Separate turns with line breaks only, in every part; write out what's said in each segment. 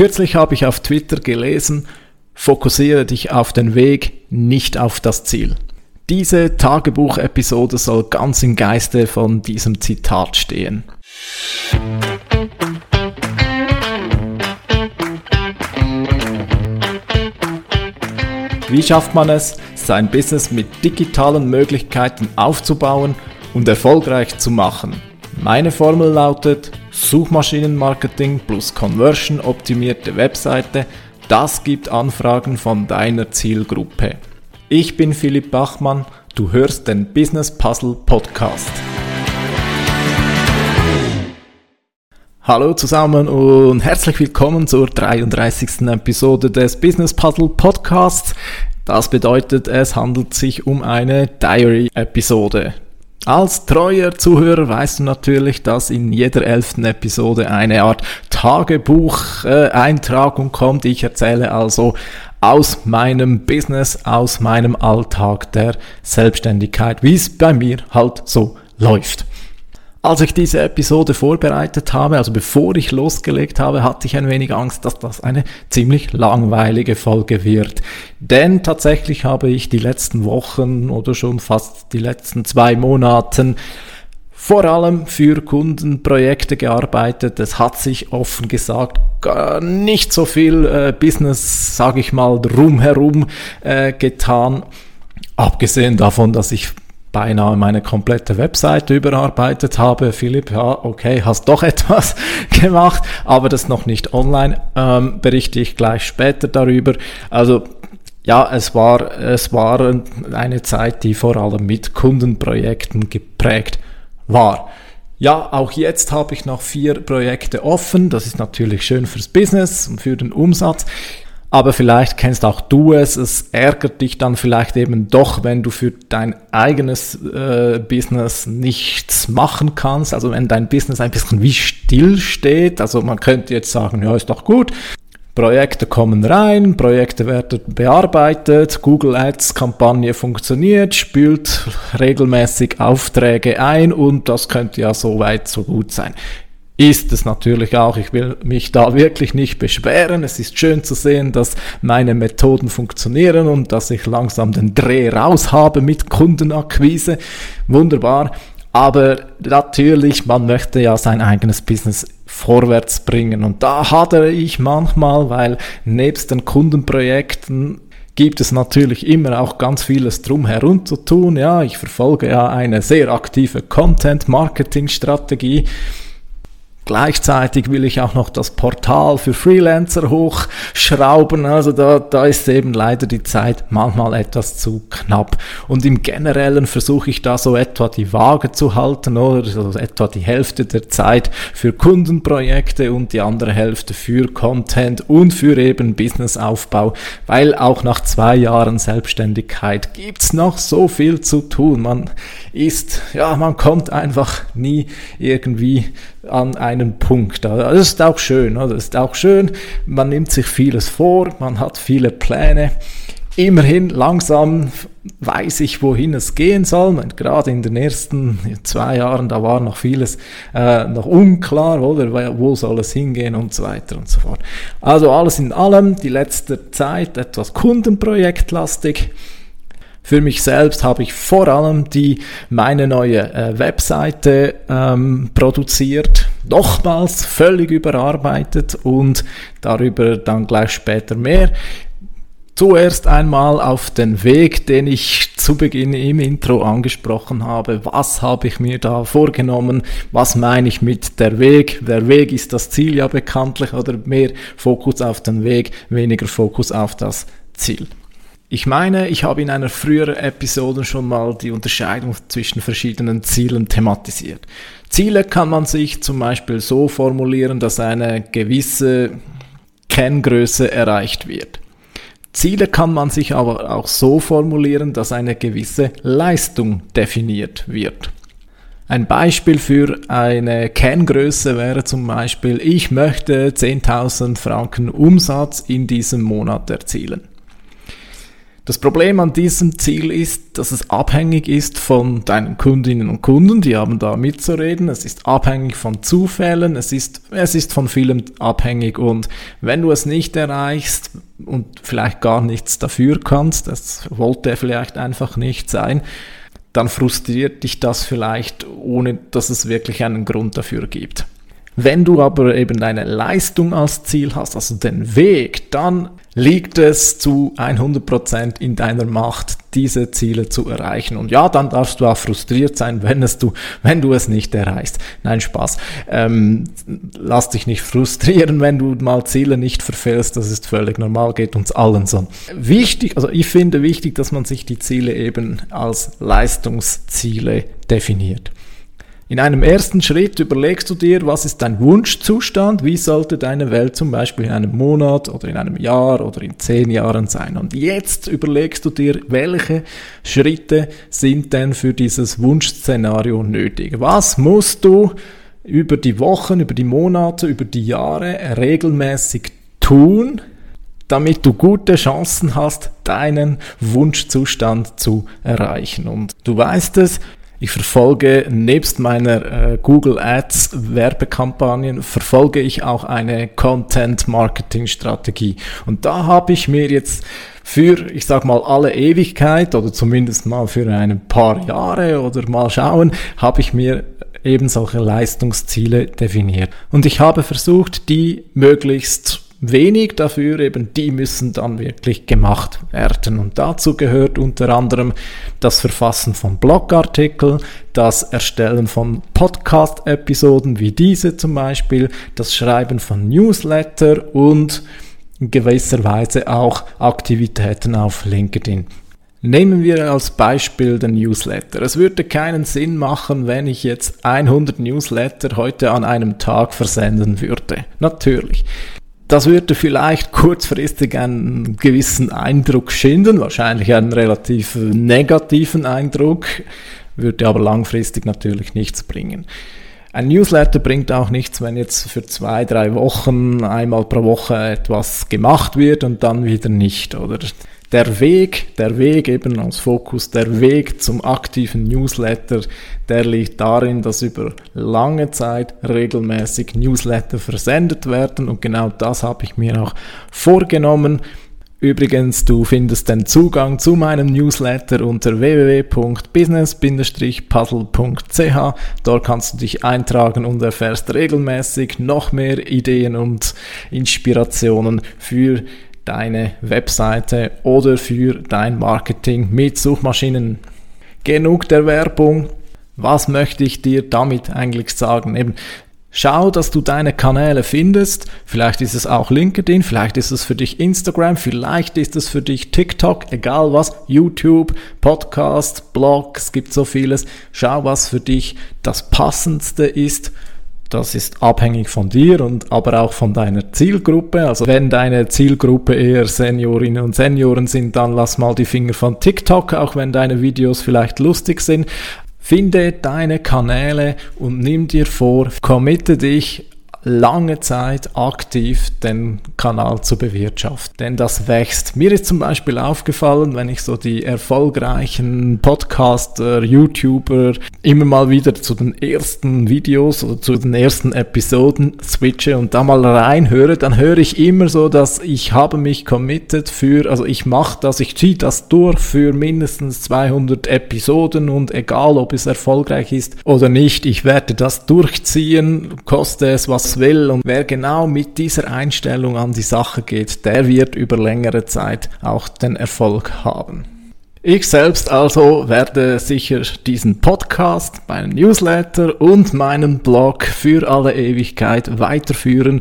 Kürzlich habe ich auf Twitter gelesen, fokussiere dich auf den Weg, nicht auf das Ziel. Diese Tagebuchepisode soll ganz im Geiste von diesem Zitat stehen. Wie schafft man es, sein Business mit digitalen Möglichkeiten aufzubauen und erfolgreich zu machen? Meine Formel lautet Suchmaschinenmarketing plus Conversion optimierte Webseite. Das gibt Anfragen von deiner Zielgruppe. Ich bin Philipp Bachmann, du hörst den Business Puzzle Podcast. Hallo zusammen und herzlich willkommen zur 33. Episode des Business Puzzle Podcasts. Das bedeutet, es handelt sich um eine Diary-Episode. Als treuer Zuhörer weißt du natürlich, dass in jeder elften Episode eine Art Tagebuch-Eintragung kommt. Ich erzähle also aus meinem Business, aus meinem Alltag der Selbstständigkeit, wie es bei mir halt so läuft. Als ich diese Episode vorbereitet habe, also bevor ich losgelegt habe, hatte ich ein wenig Angst, dass das eine ziemlich langweilige Folge wird. Denn tatsächlich habe ich die letzten Wochen oder schon fast die letzten zwei Monaten vor allem für Kundenprojekte gearbeitet. Es hat sich offen gesagt gar nicht so viel äh, Business, sage ich mal, drumherum äh, getan. Abgesehen davon, dass ich beinahe meine komplette Webseite überarbeitet habe. Philipp, ja, okay, hast doch etwas gemacht, aber das noch nicht online. Ähm, berichte ich gleich später darüber. Also ja, es war, es war eine Zeit, die vor allem mit Kundenprojekten geprägt war. Ja, auch jetzt habe ich noch vier Projekte offen. Das ist natürlich schön fürs Business und für den Umsatz aber vielleicht kennst auch du es, es ärgert dich dann vielleicht eben doch, wenn du für dein eigenes äh, Business nichts machen kannst, also wenn dein Business ein bisschen wie still steht, also man könnte jetzt sagen, ja, ist doch gut, Projekte kommen rein, Projekte werden bearbeitet, Google Ads Kampagne funktioniert, spült regelmäßig Aufträge ein und das könnte ja so weit so gut sein ist es natürlich auch. Ich will mich da wirklich nicht beschweren. Es ist schön zu sehen, dass meine Methoden funktionieren und dass ich langsam den Dreh raus habe mit Kundenakquise. Wunderbar. Aber natürlich, man möchte ja sein eigenes Business vorwärts bringen. Und da hadere ich manchmal, weil nebst den Kundenprojekten gibt es natürlich immer auch ganz vieles drumherum zu tun. Ja, ich verfolge ja eine sehr aktive Content-Marketing-Strategie Gleichzeitig will ich auch noch das Portal für Freelancer hochschrauben. Also da, da ist eben leider die Zeit manchmal etwas zu knapp. Und im Generellen versuche ich da so etwa die Waage zu halten oder so etwa die Hälfte der Zeit für Kundenprojekte und die andere Hälfte für Content und für eben Businessaufbau, weil auch nach zwei Jahren Selbstständigkeit gibt's noch so viel zu tun. Man ist, ja, man kommt einfach nie irgendwie an einen Punkt. Das ist auch schön, das ist auch schön. Man nimmt sich vieles vor, man hat viele Pläne. Immerhin langsam weiß ich, wohin es gehen soll. Und gerade in den ersten zwei Jahren, da war noch vieles äh, noch unklar, oder wo soll es hingehen und so weiter und so fort. Also alles in allem, die letzte Zeit etwas kundenprojektlastig. Für mich selbst habe ich vor allem die meine neue äh, Webseite ähm, produziert, nochmals völlig überarbeitet und darüber dann gleich später mehr. Zuerst einmal auf den Weg, den ich zu Beginn im Intro angesprochen habe. Was habe ich mir da vorgenommen? Was meine ich mit der Weg? Der Weg ist das Ziel ja bekanntlich oder mehr Fokus auf den Weg, weniger Fokus auf das Ziel. Ich meine, ich habe in einer früheren Episode schon mal die Unterscheidung zwischen verschiedenen Zielen thematisiert. Ziele kann man sich zum Beispiel so formulieren, dass eine gewisse Kenngröße erreicht wird. Ziele kann man sich aber auch so formulieren, dass eine gewisse Leistung definiert wird. Ein Beispiel für eine Kenngröße wäre zum Beispiel, ich möchte 10.000 Franken Umsatz in diesem Monat erzielen. Das Problem an diesem Ziel ist, dass es abhängig ist von deinen Kundinnen und Kunden, die haben da mitzureden. Es ist abhängig von Zufällen, es ist, es ist von vielem abhängig und wenn du es nicht erreichst und vielleicht gar nichts dafür kannst, das wollte vielleicht einfach nicht sein, dann frustriert dich das vielleicht, ohne dass es wirklich einen Grund dafür gibt. Wenn du aber eben deine Leistung als Ziel hast, also den Weg, dann liegt es zu 100% in deiner Macht, diese Ziele zu erreichen. Und ja, dann darfst du auch frustriert sein, wenn, es du, wenn du es nicht erreichst. Nein, Spaß. Ähm, lass dich nicht frustrieren, wenn du mal Ziele nicht verfehlst. Das ist völlig normal, geht uns allen so. Wichtig, also ich finde wichtig, dass man sich die Ziele eben als Leistungsziele definiert. In einem ersten Schritt überlegst du dir, was ist dein Wunschzustand, wie sollte deine Welt zum Beispiel in einem Monat oder in einem Jahr oder in zehn Jahren sein. Und jetzt überlegst du dir, welche Schritte sind denn für dieses Wunschszenario nötig. Was musst du über die Wochen, über die Monate, über die Jahre regelmäßig tun, damit du gute Chancen hast, deinen Wunschzustand zu erreichen. Und du weißt es, ich verfolge nebst meiner äh, Google Ads Werbekampagnen verfolge ich auch eine Content Marketing Strategie und da habe ich mir jetzt für, ich sag mal, alle Ewigkeit oder zumindest mal für ein paar Jahre oder mal schauen, habe ich mir eben solche Leistungsziele definiert. Und ich habe versucht, die möglichst wenig dafür, eben die müssen dann wirklich gemacht werden. Und dazu gehört unter anderem das Verfassen von Blogartikeln, das Erstellen von Podcast-Episoden wie diese zum Beispiel, das Schreiben von Newsletter und in gewisser Weise auch Aktivitäten auf LinkedIn. Nehmen wir als Beispiel den Newsletter. Es würde keinen Sinn machen, wenn ich jetzt 100 Newsletter heute an einem Tag versenden würde. Natürlich. Das würde vielleicht kurzfristig einen gewissen Eindruck schinden, wahrscheinlich einen relativ negativen Eindruck, würde aber langfristig natürlich nichts bringen. Ein Newsletter bringt auch nichts, wenn jetzt für zwei, drei Wochen einmal pro Woche etwas gemacht wird und dann wieder nicht, oder? der Weg, der Weg eben als Fokus, der Weg zum aktiven Newsletter, der liegt darin, dass über lange Zeit regelmäßig Newsletter versendet werden und genau das habe ich mir auch vorgenommen. Übrigens, du findest den Zugang zu meinem Newsletter unter www.business-puzzle.ch. Dort kannst du dich eintragen und erfährst regelmäßig noch mehr Ideen und Inspirationen für deine Webseite oder für dein Marketing mit Suchmaschinen. Genug der Werbung. Was möchte ich dir damit eigentlich sagen? Eben, Schau, dass du deine Kanäle findest. Vielleicht ist es auch LinkedIn, vielleicht ist es für dich Instagram, vielleicht ist es für dich TikTok, egal was, YouTube, Podcast, Blog, es gibt so vieles. Schau, was für dich das Passendste ist das ist abhängig von dir und aber auch von deiner Zielgruppe. Also wenn deine Zielgruppe eher Seniorinnen und Senioren sind, dann lass mal die Finger von TikTok, auch wenn deine Videos vielleicht lustig sind. Finde deine Kanäle und nimm dir vor, committe dich lange Zeit aktiv den Kanal zu bewirtschaften. Denn das wächst. Mir ist zum Beispiel aufgefallen, wenn ich so die erfolgreichen Podcaster, YouTuber immer mal wieder zu den ersten Videos oder zu den ersten Episoden switche und da mal reinhöre, dann höre ich immer so, dass ich habe mich committed für, also ich mache das, ich ziehe das durch für mindestens 200 Episoden und egal ob es erfolgreich ist oder nicht, ich werde das durchziehen, koste es was will. Und wer genau mit dieser Einstellung an die Sache geht, der wird über längere Zeit auch den Erfolg haben. Ich selbst also werde sicher diesen Podcast, meinen Newsletter und meinen Blog für alle Ewigkeit weiterführen,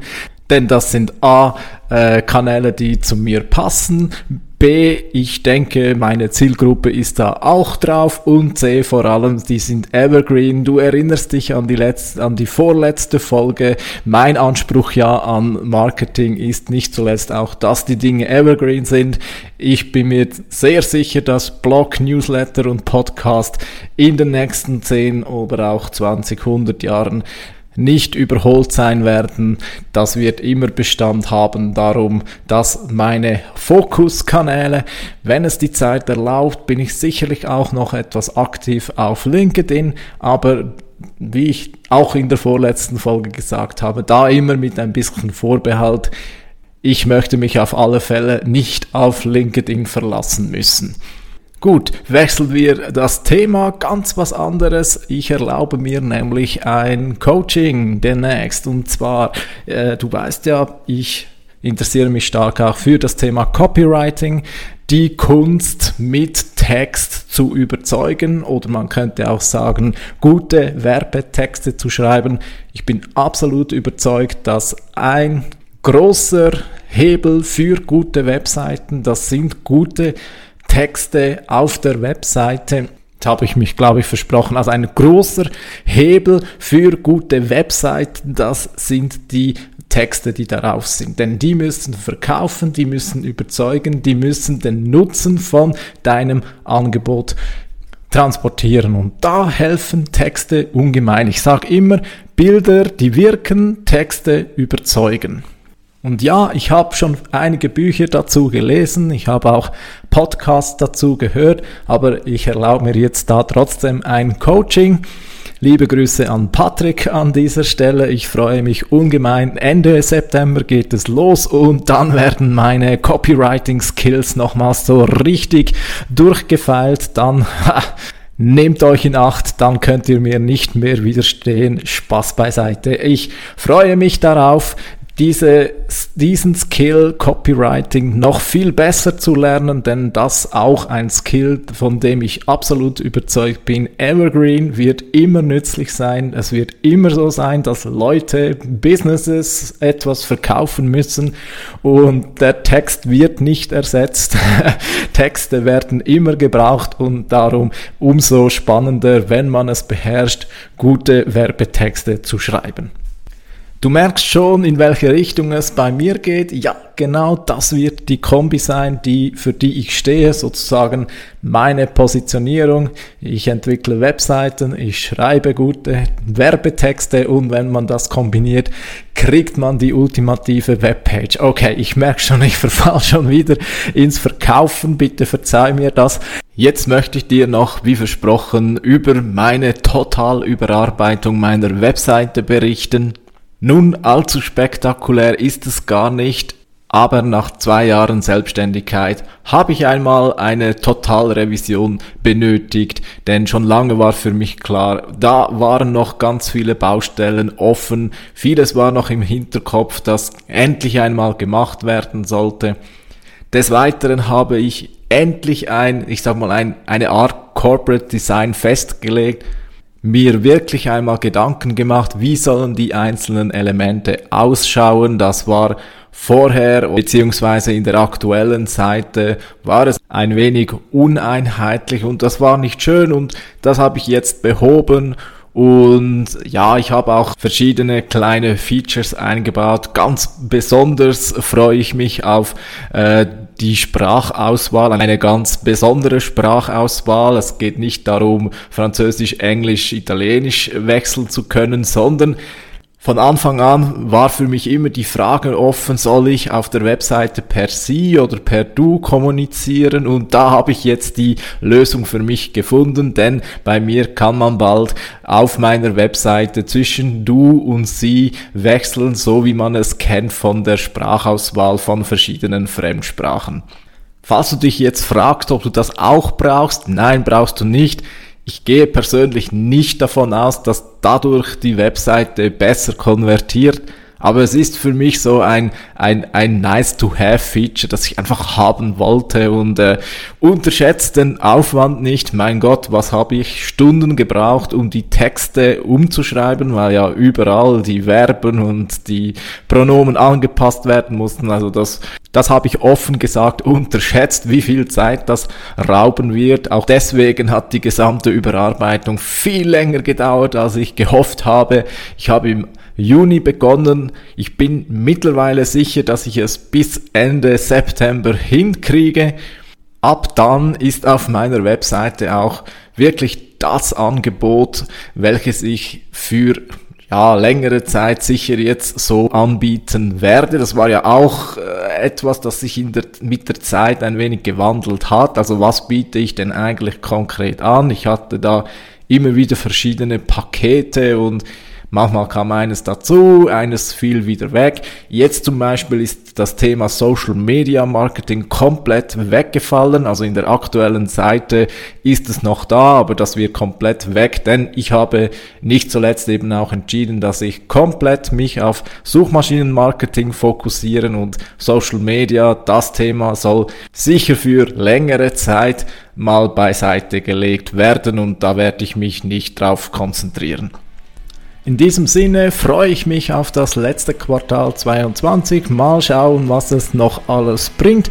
denn das sind A, äh, Kanäle, die zu mir passen, B, ich denke, meine Zielgruppe ist da auch drauf und C, vor allem, die sind evergreen. Du erinnerst dich an die letzte, an die vorletzte Folge. Mein Anspruch ja an Marketing ist nicht zuletzt auch, dass die Dinge evergreen sind. Ich bin mir sehr sicher, dass Blog, Newsletter und Podcast in den nächsten 10 oder auch 20, 100 Jahren nicht überholt sein werden. Das wird immer Bestand haben. Darum, dass meine Fokuskanäle, wenn es die Zeit erlaubt, bin ich sicherlich auch noch etwas aktiv auf LinkedIn, aber wie ich auch in der vorletzten Folge gesagt habe, da immer mit ein bisschen Vorbehalt. Ich möchte mich auf alle Fälle nicht auf LinkedIn verlassen müssen. Gut, wechseln wir das Thema ganz was anderes. Ich erlaube mir nämlich ein Coaching demnächst. Und zwar, äh, du weißt ja, ich interessiere mich stark auch für das Thema Copywriting, die Kunst mit Text zu überzeugen oder man könnte auch sagen, gute Werbetexte zu schreiben. Ich bin absolut überzeugt, dass ein großer Hebel für gute Webseiten, das sind gute Texte auf der Webseite. Jetzt habe ich mich, glaube ich, versprochen. Also ein großer Hebel für gute Webseiten, das sind die Texte, die darauf sind. Denn die müssen verkaufen, die müssen überzeugen, die müssen den Nutzen von deinem Angebot transportieren. Und da helfen Texte ungemein. Ich sage immer, Bilder, die wirken, Texte überzeugen. Und ja, ich habe schon einige Bücher dazu gelesen, ich habe auch Podcasts dazu gehört, aber ich erlaube mir jetzt da trotzdem ein Coaching. Liebe Grüße an Patrick an dieser Stelle. Ich freue mich ungemein. Ende September geht es los und dann werden meine Copywriting Skills nochmals so richtig durchgefeilt. Dann Nehmt euch in Acht, dann könnt ihr mir nicht mehr widerstehen. Spaß beiseite. Ich freue mich darauf diese, diesen Skill Copywriting noch viel besser zu lernen, denn das auch ein Skill, von dem ich absolut überzeugt bin. Evergreen wird immer nützlich sein. Es wird immer so sein, dass Leute, Businesses etwas verkaufen müssen und der Text wird nicht ersetzt. Texte werden immer gebraucht und darum umso spannender, wenn man es beherrscht, gute Werbetexte zu schreiben. Du merkst schon, in welche Richtung es bei mir geht. Ja, genau das wird die Kombi sein, die, für die ich stehe, sozusagen meine Positionierung. Ich entwickle Webseiten, ich schreibe gute Werbetexte und wenn man das kombiniert, kriegt man die ultimative Webpage. Okay, ich merke schon, ich verfall schon wieder ins Verkaufen. Bitte verzeih mir das. Jetzt möchte ich dir noch, wie versprochen, über meine Totalüberarbeitung meiner Webseite berichten. Nun, allzu spektakulär ist es gar nicht, aber nach zwei Jahren Selbstständigkeit habe ich einmal eine Totalrevision benötigt, denn schon lange war für mich klar, da waren noch ganz viele Baustellen offen, vieles war noch im Hinterkopf, das endlich einmal gemacht werden sollte. Des Weiteren habe ich endlich ein, ich sag mal, ein, eine Art Corporate Design festgelegt, mir wirklich einmal Gedanken gemacht, wie sollen die einzelnen Elemente ausschauen. Das war vorher beziehungsweise in der aktuellen Seite war es ein wenig uneinheitlich und das war nicht schön und das habe ich jetzt behoben und ja, ich habe auch verschiedene kleine Features eingebaut. Ganz besonders freue ich mich auf äh, die Sprachauswahl, eine ganz besondere Sprachauswahl. Es geht nicht darum, Französisch, Englisch, Italienisch wechseln zu können, sondern von Anfang an war für mich immer die Frage offen, soll ich auf der Webseite per Sie oder per Du kommunizieren? Und da habe ich jetzt die Lösung für mich gefunden, denn bei mir kann man bald auf meiner Webseite zwischen Du und Sie wechseln, so wie man es kennt von der Sprachauswahl von verschiedenen Fremdsprachen. Falls du dich jetzt fragst, ob du das auch brauchst, nein, brauchst du nicht. Ich gehe persönlich nicht davon aus, dass dadurch die Webseite besser konvertiert, aber es ist für mich so ein, ein, ein nice-to-have-Feature, das ich einfach haben wollte und äh, unterschätzt den Aufwand nicht. Mein Gott, was habe ich Stunden gebraucht, um die Texte umzuschreiben, weil ja überall die Verben und die Pronomen angepasst werden mussten. Also das, das habe ich offen gesagt unterschätzt, wie viel Zeit das rauben wird. Auch deswegen hat die gesamte Überarbeitung viel länger gedauert, als ich gehofft habe. Ich habe im Juni begonnen. Ich bin mittlerweile sicher, dass ich es bis Ende September hinkriege. Ab dann ist auf meiner Webseite auch wirklich das Angebot, welches ich für ja, längere Zeit sicher jetzt so anbieten werde. Das war ja auch äh, etwas, das sich in der, mit der Zeit ein wenig gewandelt hat. Also was biete ich denn eigentlich konkret an? Ich hatte da immer wieder verschiedene Pakete und Manchmal kam eines dazu, eines fiel wieder weg. Jetzt zum Beispiel ist das Thema Social Media Marketing komplett weggefallen. Also in der aktuellen Seite ist es noch da, aber das wird komplett weg, denn ich habe nicht zuletzt eben auch entschieden, dass ich komplett mich auf Suchmaschinenmarketing fokussieren und Social Media, das Thema soll sicher für längere Zeit mal beiseite gelegt werden und da werde ich mich nicht drauf konzentrieren. In diesem Sinne freue ich mich auf das letzte Quartal 22. Mal schauen, was es noch alles bringt.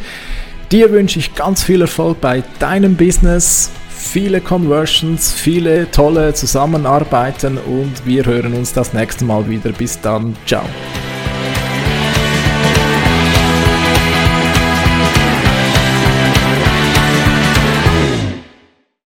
Dir wünsche ich ganz viel Erfolg bei deinem Business, viele Conversions, viele tolle Zusammenarbeiten und wir hören uns das nächste Mal wieder. Bis dann, ciao.